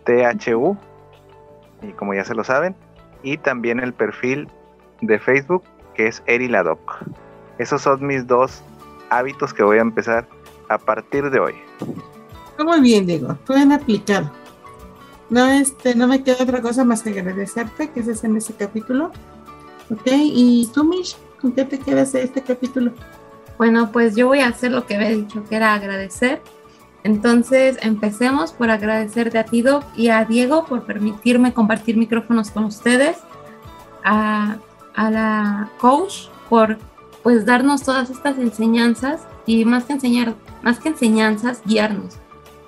Speaker 4: THU, y como ya se lo saben, y también el perfil de Facebook, que es Eriladoc. Esos son mis dos hábitos que voy a empezar a partir de hoy.
Speaker 2: Está Muy bien, Diego, pueden aplicar. No, este, no me queda otra cosa más que agradecerte que estés en ese capítulo. Ok, y tú, Mish, ¿con qué te quedas de este capítulo?
Speaker 3: Bueno, pues yo voy a hacer lo que había dicho, que era agradecer. Entonces, empecemos por agradecerte a ti, Doc, y a Diego por permitirme compartir micrófonos con ustedes, a, a la coach por pues darnos todas estas enseñanzas y más que enseñar, más que enseñanzas, guiarnos,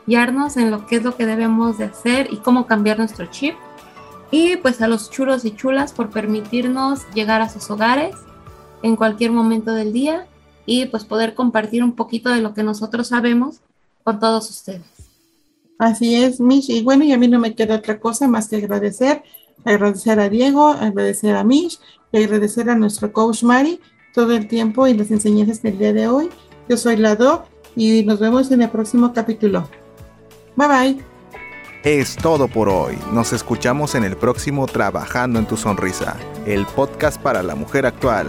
Speaker 3: guiarnos en lo que es lo que debemos de hacer y cómo cambiar nuestro chip. Y pues a los chulos y chulas por permitirnos llegar a sus hogares en cualquier momento del día y pues poder compartir un poquito de lo que nosotros sabemos con todos ustedes.
Speaker 2: Así es, Mish. Y bueno, y a mí no me queda otra cosa más que agradecer. Agradecer a Diego, agradecer a Mish y agradecer a nuestro coach Mari todo el tiempo y las enseñanzas del día de hoy. Yo soy la Doc y nos vemos en el próximo capítulo. Bye bye.
Speaker 1: Es todo por hoy. Nos escuchamos en el próximo Trabajando en tu Sonrisa, el podcast para la mujer actual.